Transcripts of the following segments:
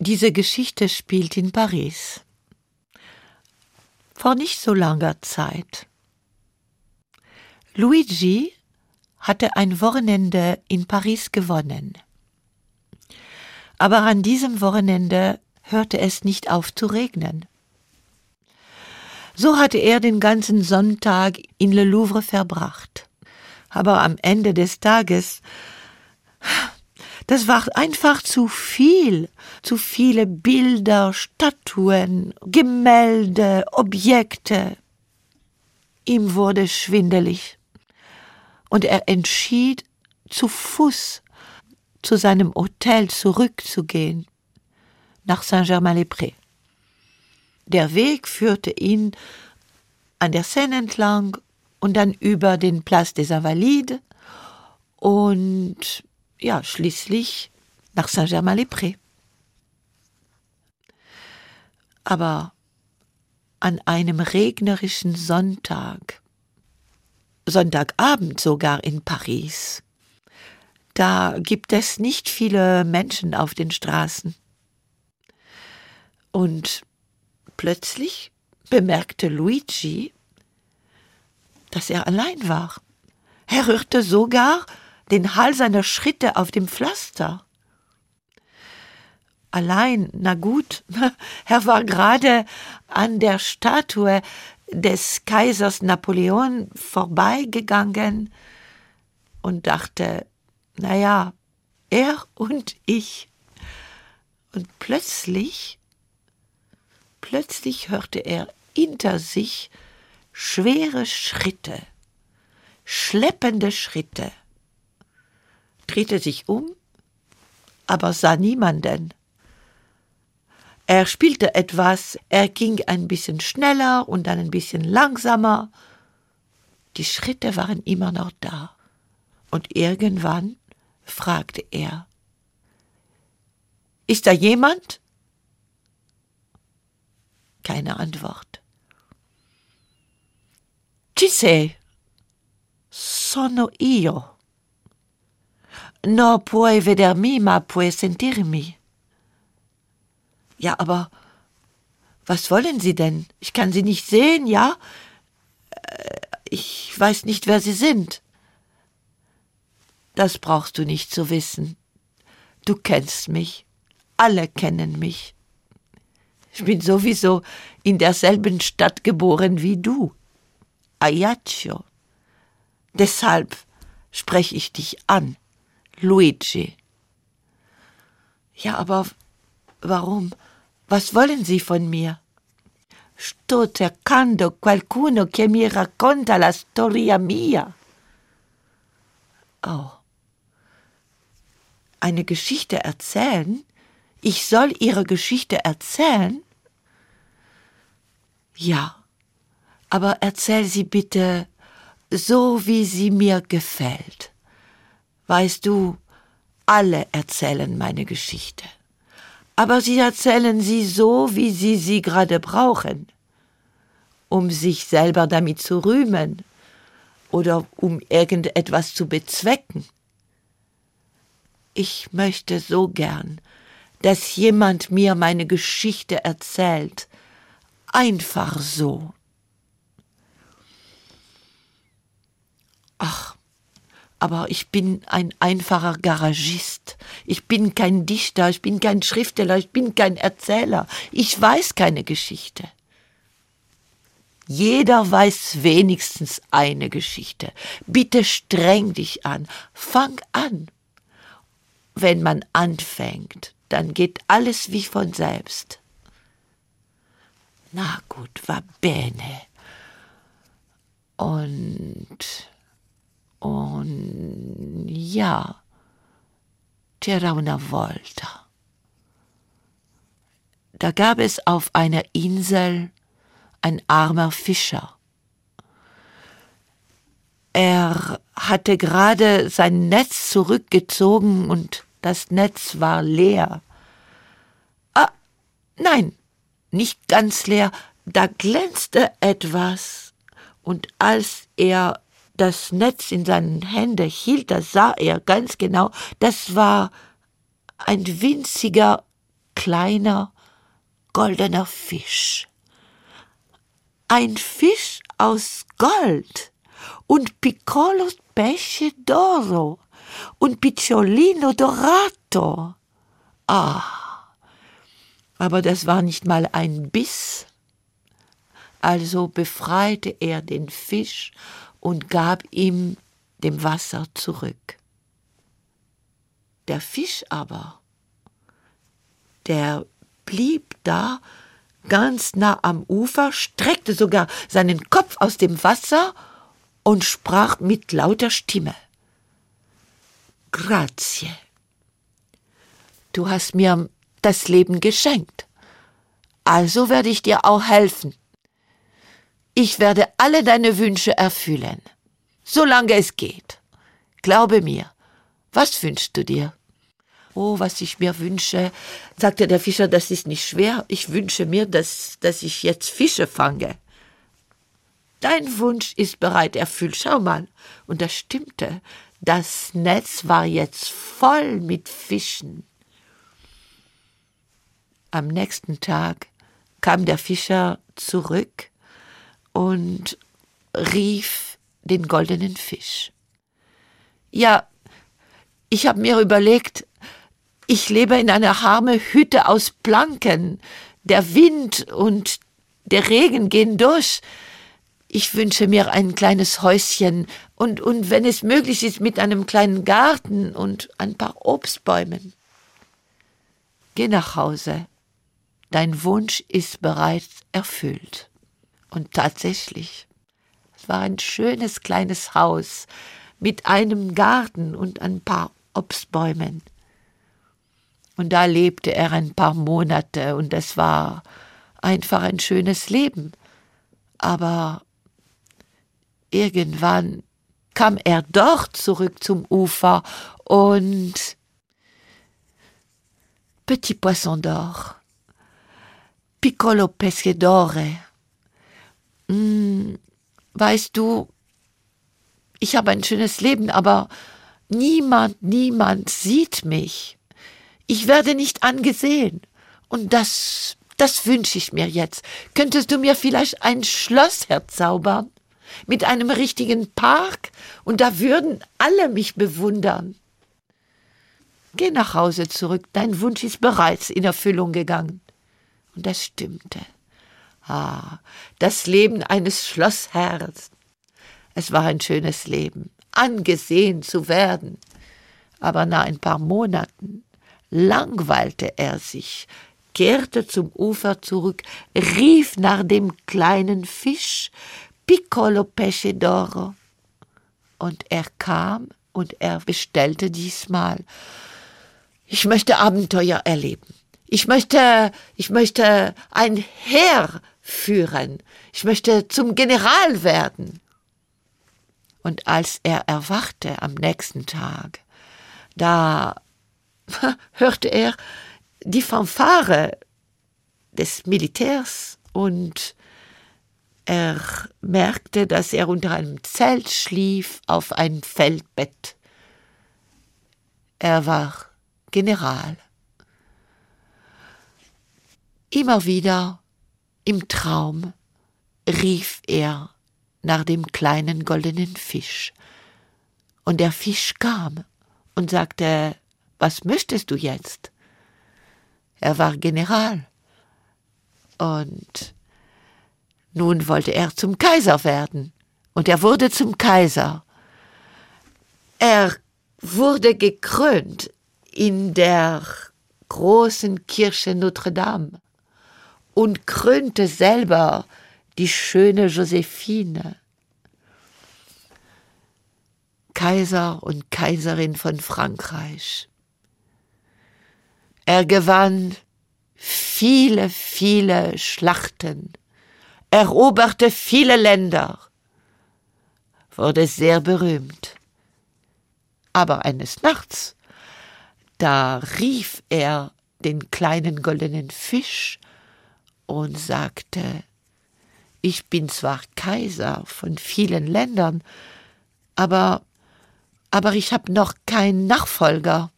Diese Geschichte spielt in Paris. Vor nicht so langer Zeit. Luigi hatte ein Wochenende in Paris gewonnen. Aber an diesem Wochenende hörte es nicht auf zu regnen. So hatte er den ganzen Sonntag in Le Louvre verbracht. Aber am Ende des Tages, das war einfach zu viel, zu viele Bilder, Statuen, Gemälde, Objekte. Ihm wurde schwindelig und er entschied, zu Fuß zu seinem Hotel zurückzugehen, nach Saint-Germain-les-Prés. Der Weg führte ihn an der Seine entlang und dann über den Place des Invalides und ja, schließlich nach Saint-Germain-les-Prés. Aber an einem regnerischen Sonntag Sonntagabend sogar in Paris. Da gibt es nicht viele Menschen auf den Straßen. Und plötzlich bemerkte Luigi, dass er allein war. Er hörte sogar den Hall seiner Schritte auf dem Pflaster. Allein, na gut, er war gerade an der Statue des Kaisers Napoleon vorbeigegangen und dachte, na ja, er und ich. Und plötzlich, plötzlich hörte er hinter sich schwere Schritte, schleppende Schritte, drehte sich um, aber sah niemanden. Er spielte etwas, er ging ein bisschen schneller und dann ein bisschen langsamer. Die Schritte waren immer noch da. Und irgendwann fragte er, Ist da jemand? Keine Antwort. Ci? Sono io. No puoi vedermi, ma puoi sentirmi. Ja, aber was wollen Sie denn? Ich kann Sie nicht sehen, ja? Äh, ich weiß nicht, wer Sie sind. Das brauchst du nicht zu wissen. Du kennst mich. Alle kennen mich. Ich bin sowieso in derselben Stadt geboren wie du. Ajaccio. Deshalb spreche ich dich an, Luigi. Ja, aber warum? Was wollen Sie von mir? Sto cercando qualcuno che mi racconta la storia mia. Oh. Eine Geschichte erzählen? Ich soll Ihre Geschichte erzählen? Ja, aber erzähl sie bitte so, wie sie mir gefällt. Weißt du, alle erzählen meine Geschichte aber sie erzählen sie so, wie sie sie gerade brauchen, um sich selber damit zu rühmen oder um irgendetwas zu bezwecken. Ich möchte so gern, dass jemand mir meine Geschichte erzählt, einfach so. Ach, aber ich bin ein einfacher Garagist. Ich bin kein Dichter, ich bin kein Schriftsteller, ich bin kein Erzähler. Ich weiß keine Geschichte. Jeder weiß wenigstens eine Geschichte. Bitte streng dich an. Fang an. Wenn man anfängt, dann geht alles wie von selbst. Na gut, va bene. Und und ja, c'era una volta. Da gab es auf einer Insel ein armer Fischer. Er hatte gerade sein Netz zurückgezogen und das Netz war leer. Ah, nein, nicht ganz leer, da glänzte etwas, und als er das Netz in seinen Händen hielt, das sah er ganz genau, das war ein winziger, kleiner goldener Fisch. Ein Fisch aus Gold und Piccolos Pesce d'Oro und Picciolino Dorato. Ah, aber das war nicht mal ein Biss. Also befreite er den Fisch und gab ihm dem Wasser zurück. Der Fisch aber, der blieb da ganz nah am Ufer, streckte sogar seinen Kopf aus dem Wasser und sprach mit lauter Stimme. Grazie. Du hast mir das Leben geschenkt. Also werde ich dir auch helfen. Ich werde alle deine Wünsche erfüllen, solange es geht. Glaube mir. Was wünschst du dir? Oh, was ich mir wünsche, sagte der Fischer, das ist nicht schwer. Ich wünsche mir, dass, dass ich jetzt Fische fange. Dein Wunsch ist bereit erfüllt. Schau mal. Und das stimmte. Das Netz war jetzt voll mit Fischen. Am nächsten Tag kam der Fischer zurück und rief den goldenen Fisch. Ja, ich habe mir überlegt, ich lebe in einer armen Hütte aus Planken. Der Wind und der Regen gehen durch. Ich wünsche mir ein kleines Häuschen und, und wenn es möglich ist, mit einem kleinen Garten und ein paar Obstbäumen. Geh nach Hause dein Wunsch ist bereits erfüllt. Und tatsächlich, es war ein schönes kleines Haus mit einem Garten und ein paar Obstbäumen. Und da lebte er ein paar Monate und es war einfach ein schönes Leben. Aber irgendwann kam er doch zurück zum Ufer und Petit Poisson d'Or Piccolo Pescadore. Hm, weißt du, ich habe ein schönes Leben, aber niemand, niemand sieht mich. Ich werde nicht angesehen. Und das, das wünsche ich mir jetzt. Könntest du mir vielleicht ein Schloss herzaubern? Mit einem richtigen Park? Und da würden alle mich bewundern. Geh nach Hause zurück, dein Wunsch ist bereits in Erfüllung gegangen. Und das stimmte. Ah, das Leben eines Schlossherrn. Es war ein schönes Leben, angesehen zu werden. Aber nach ein paar Monaten langweilte er sich, kehrte zum Ufer zurück, rief nach dem kleinen Fisch Piccolo Pesce d'Oro. Und er kam und er bestellte diesmal. Ich möchte Abenteuer erleben. Ich möchte, ich möchte ein Heer führen. Ich möchte zum General werden. Und als er erwachte am nächsten Tag, da hörte er die Fanfare des Militärs und er merkte, dass er unter einem Zelt schlief auf ein Feldbett. Er war General. Immer wieder im Traum rief er nach dem kleinen goldenen Fisch. Und der Fisch kam und sagte, was möchtest du jetzt? Er war General. Und nun wollte er zum Kaiser werden. Und er wurde zum Kaiser. Er wurde gekrönt in der großen Kirche Notre Dame und krönte selber die schöne Josephine. Kaiser und Kaiserin von Frankreich. Er gewann viele, viele Schlachten, eroberte viele Länder, wurde sehr berühmt. Aber eines Nachts, da rief er den kleinen goldenen Fisch und sagte, ich bin zwar Kaiser von vielen Ländern, aber, aber ich habe noch keinen Nachfolger.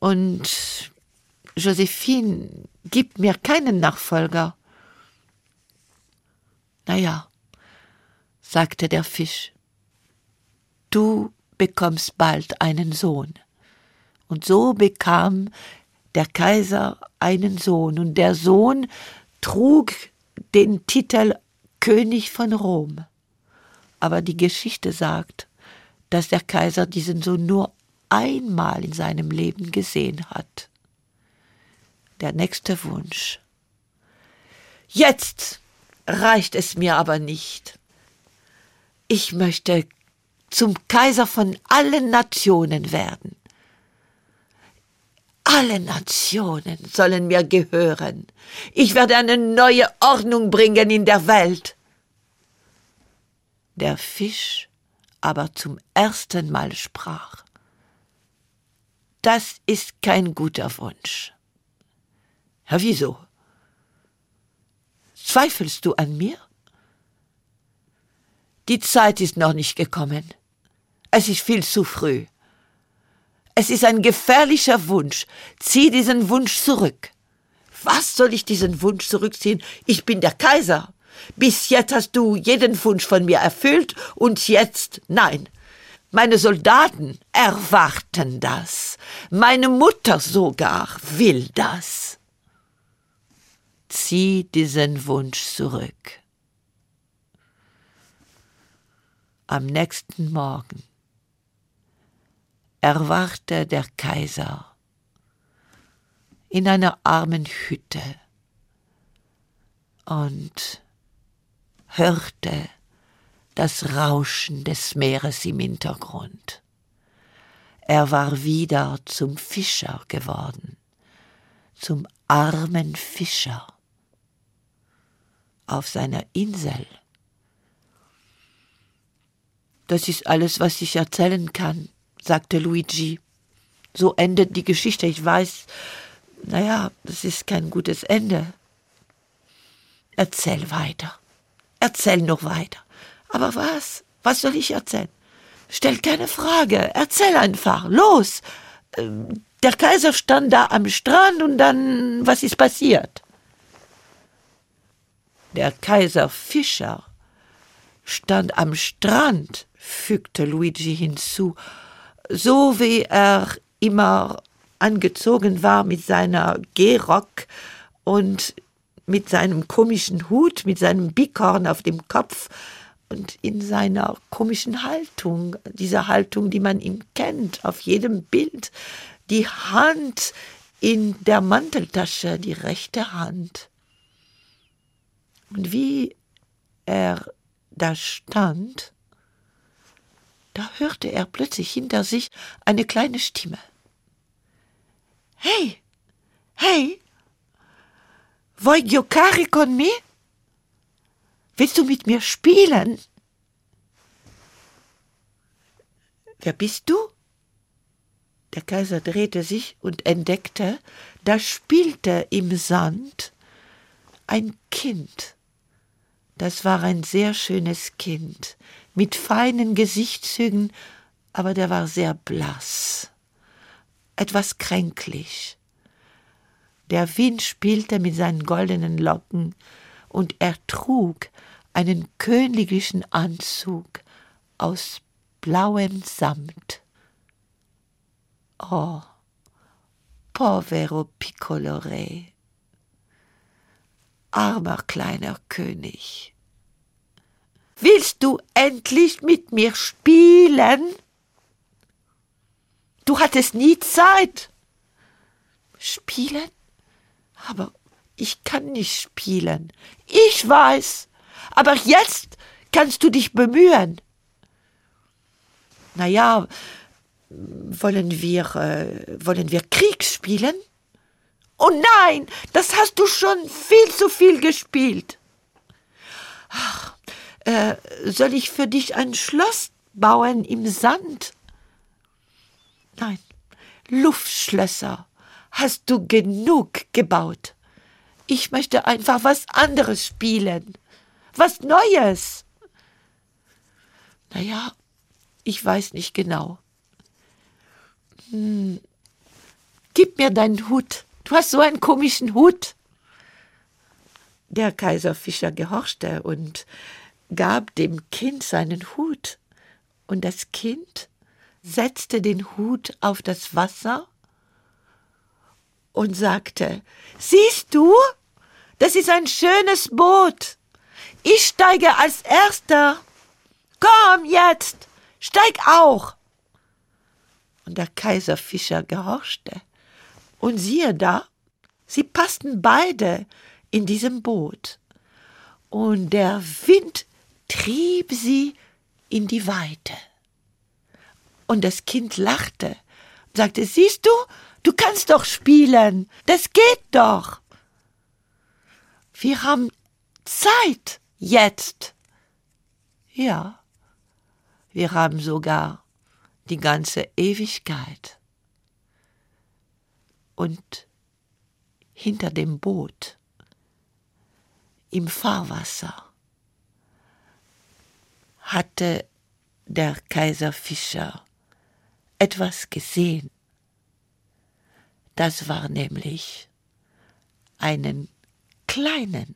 Und Josephine gibt mir keinen Nachfolger. Na ja, sagte der Fisch, du bekommst bald einen Sohn. Und so bekam der Kaiser einen Sohn, und der Sohn trug den Titel König von Rom. Aber die Geschichte sagt, dass der Kaiser diesen Sohn nur einmal in seinem Leben gesehen hat. Der nächste Wunsch. Jetzt reicht es mir aber nicht. Ich möchte zum Kaiser von allen Nationen werden. Alle Nationen sollen mir gehören. Ich werde eine neue Ordnung bringen in der Welt. Der Fisch aber zum ersten Mal sprach. Das ist kein guter Wunsch. Ja, wieso? Zweifelst du an mir? Die Zeit ist noch nicht gekommen. Es ist viel zu früh. Es ist ein gefährlicher Wunsch. Zieh diesen Wunsch zurück. Was soll ich diesen Wunsch zurückziehen? Ich bin der Kaiser. Bis jetzt hast du jeden Wunsch von mir erfüllt und jetzt nein. Meine Soldaten erwarten das. Meine Mutter sogar will das. Zieh diesen Wunsch zurück. Am nächsten Morgen erwachte der Kaiser in einer armen Hütte und hörte das Rauschen des Meeres im Hintergrund. Er war wieder zum Fischer geworden, zum armen Fischer auf seiner Insel. Das ist alles, was ich erzählen kann, sagte Luigi. So endet die Geschichte. Ich weiß, naja, das ist kein gutes Ende. Erzähl weiter. Erzähl noch weiter. Aber was? Was soll ich erzählen? Stell keine Frage. Erzähl einfach. Los. Ähm, der Kaiser stand da am Strand und dann, was ist passiert? Der Kaiser Fischer stand am Strand, fügte Luigi hinzu, so wie er immer angezogen war mit seiner Gehrock und mit seinem komischen Hut, mit seinem Bikorn auf dem Kopf und in seiner komischen Haltung, dieser Haltung, die man ihm kennt, auf jedem Bild, die Hand in der Manteltasche, die rechte Hand. Und wie er da stand, da hörte er plötzlich hinter sich eine kleine Stimme. Hey, hey, vuoi giocare con me? Willst du mit mir spielen? Wer bist du? Der Kaiser drehte sich und entdeckte, da spielte im Sand ein Kind. Das war ein sehr schönes Kind, mit feinen Gesichtszügen, aber der war sehr blass, etwas kränklich. Der Wind spielte mit seinen goldenen Locken, und er trug einen königlichen Anzug aus blauem Samt. Oh, povero piccolo re, armer kleiner König. Willst du endlich mit mir spielen? Du hattest nie Zeit. Spielen? Aber ich kann nicht spielen. Ich weiß. Aber jetzt kannst du dich bemühen. Na ja, wollen wir, äh, wollen wir Krieg spielen? Oh nein, das hast du schon viel zu viel gespielt. Ach, äh, soll ich für dich ein Schloss bauen im Sand? Nein, Luftschlösser hast du genug gebaut. Ich möchte einfach was anderes spielen. Was Neues. Naja, ich weiß nicht genau. Hm. Gib mir deinen Hut, du hast so einen komischen Hut. Der Kaiser Fischer gehorchte und gab dem Kind seinen Hut, und das Kind setzte den Hut auf das Wasser und sagte, Siehst du, das ist ein schönes Boot. Ich steige als erster. Komm jetzt, steig auch. Und der Kaiser Fischer gehorchte. Und siehe da, sie passten beide in diesem Boot. Und der Wind trieb sie in die Weite. Und das Kind lachte und sagte, siehst du, du kannst doch spielen, das geht doch. Wir haben Zeit jetzt. Ja, wir haben sogar die ganze Ewigkeit. Und hinter dem Boot, im Fahrwasser, hatte der Kaiser Fischer etwas gesehen. Das war nämlich einen kleinen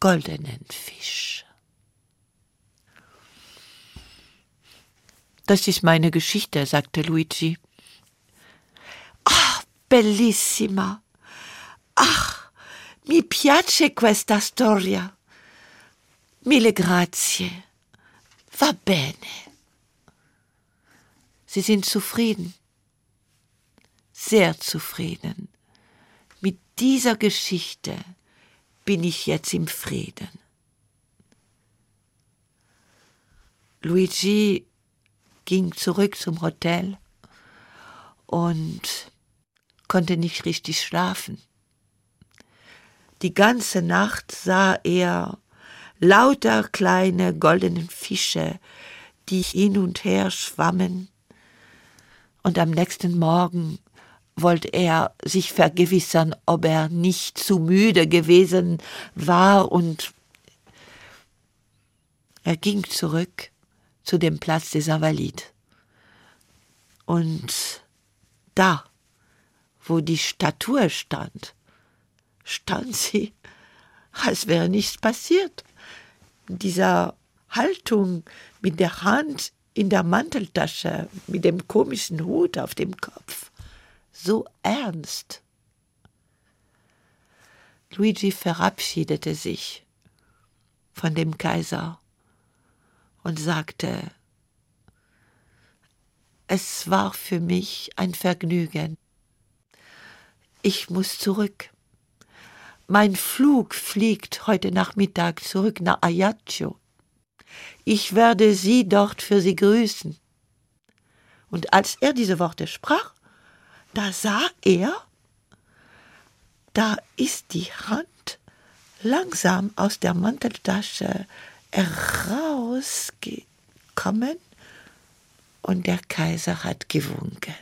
goldenen Fisch. Das ist meine Geschichte, sagte Luigi. Ah, bellissima. Ach, mi piace questa storia. Mille grazie. Va bene. Sie sind zufrieden. Sehr zufrieden. Mit dieser Geschichte bin ich jetzt im Frieden. Luigi ging zurück zum Hotel und konnte nicht richtig schlafen. Die ganze Nacht sah er lauter kleine goldene Fische, die hin und her schwammen, und am nächsten Morgen wollte er sich vergewissern, ob er nicht zu müde gewesen war, und er ging zurück zu dem Platz des Invalides. Und da, wo die Statue stand, stand sie, als wäre nichts passiert. Dieser Haltung mit der Hand in der Manteltasche, mit dem komischen Hut auf dem Kopf, so ernst. Luigi verabschiedete sich von dem Kaiser und sagte, es war für mich ein Vergnügen. Ich muss zurück. Mein Flug fliegt heute Nachmittag zurück nach Ajaccio. Ich werde Sie dort für Sie grüßen. Und als er diese Worte sprach, da sah er, da ist die Hand langsam aus der Manteltasche herausgekommen und der Kaiser hat gewunken.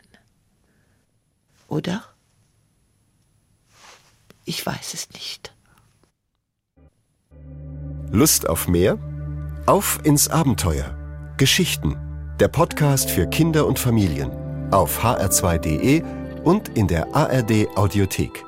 Oder? Ich weiß es nicht. Lust auf mehr? Auf ins Abenteuer. Geschichten. Der Podcast für Kinder und Familien. Auf hr2.de und in der ARD Audiothek.